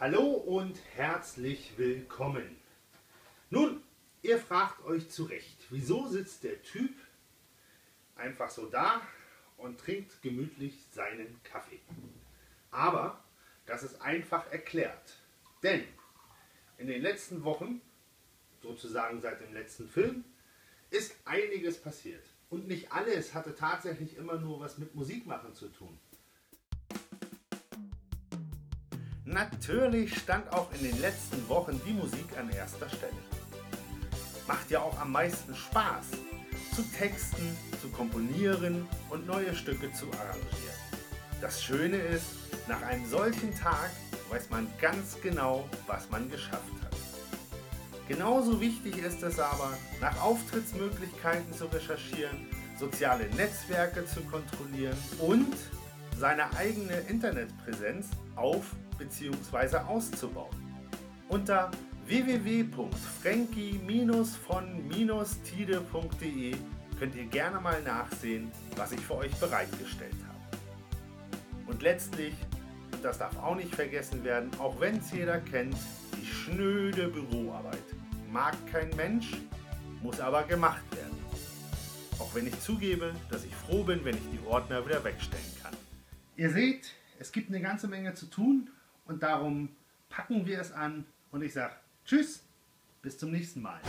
Hallo und herzlich willkommen. Nun, ihr fragt euch zu Recht, wieso sitzt der Typ einfach so da und trinkt gemütlich seinen Kaffee? Aber das ist einfach erklärt. Denn in den letzten Wochen, sozusagen seit dem letzten Film, ist einiges passiert. Und nicht alles hatte tatsächlich immer nur was mit Musikmachen zu tun. Natürlich stand auch in den letzten Wochen die Musik an erster Stelle. Macht ja auch am meisten Spaß, zu texten, zu komponieren und neue Stücke zu arrangieren. Das Schöne ist, nach einem solchen Tag weiß man ganz genau, was man geschafft hat. Genauso wichtig ist es aber, nach Auftrittsmöglichkeiten zu recherchieren, soziale Netzwerke zu kontrollieren und seine eigene Internetpräsenz auf bzw. auszubauen. Unter www.frankie-von-tide.de könnt ihr gerne mal nachsehen, was ich für euch bereitgestellt habe. Und letztlich, das darf auch nicht vergessen werden, auch wenn es jeder kennt, die schnöde Büroarbeit. Mag kein Mensch, muss aber gemacht werden. Auch wenn ich zugebe, dass ich froh bin, wenn ich die Ordner wieder wegstellen kann. Ihr seht, es gibt eine ganze Menge zu tun und darum packen wir es an und ich sage Tschüss, bis zum nächsten Mal.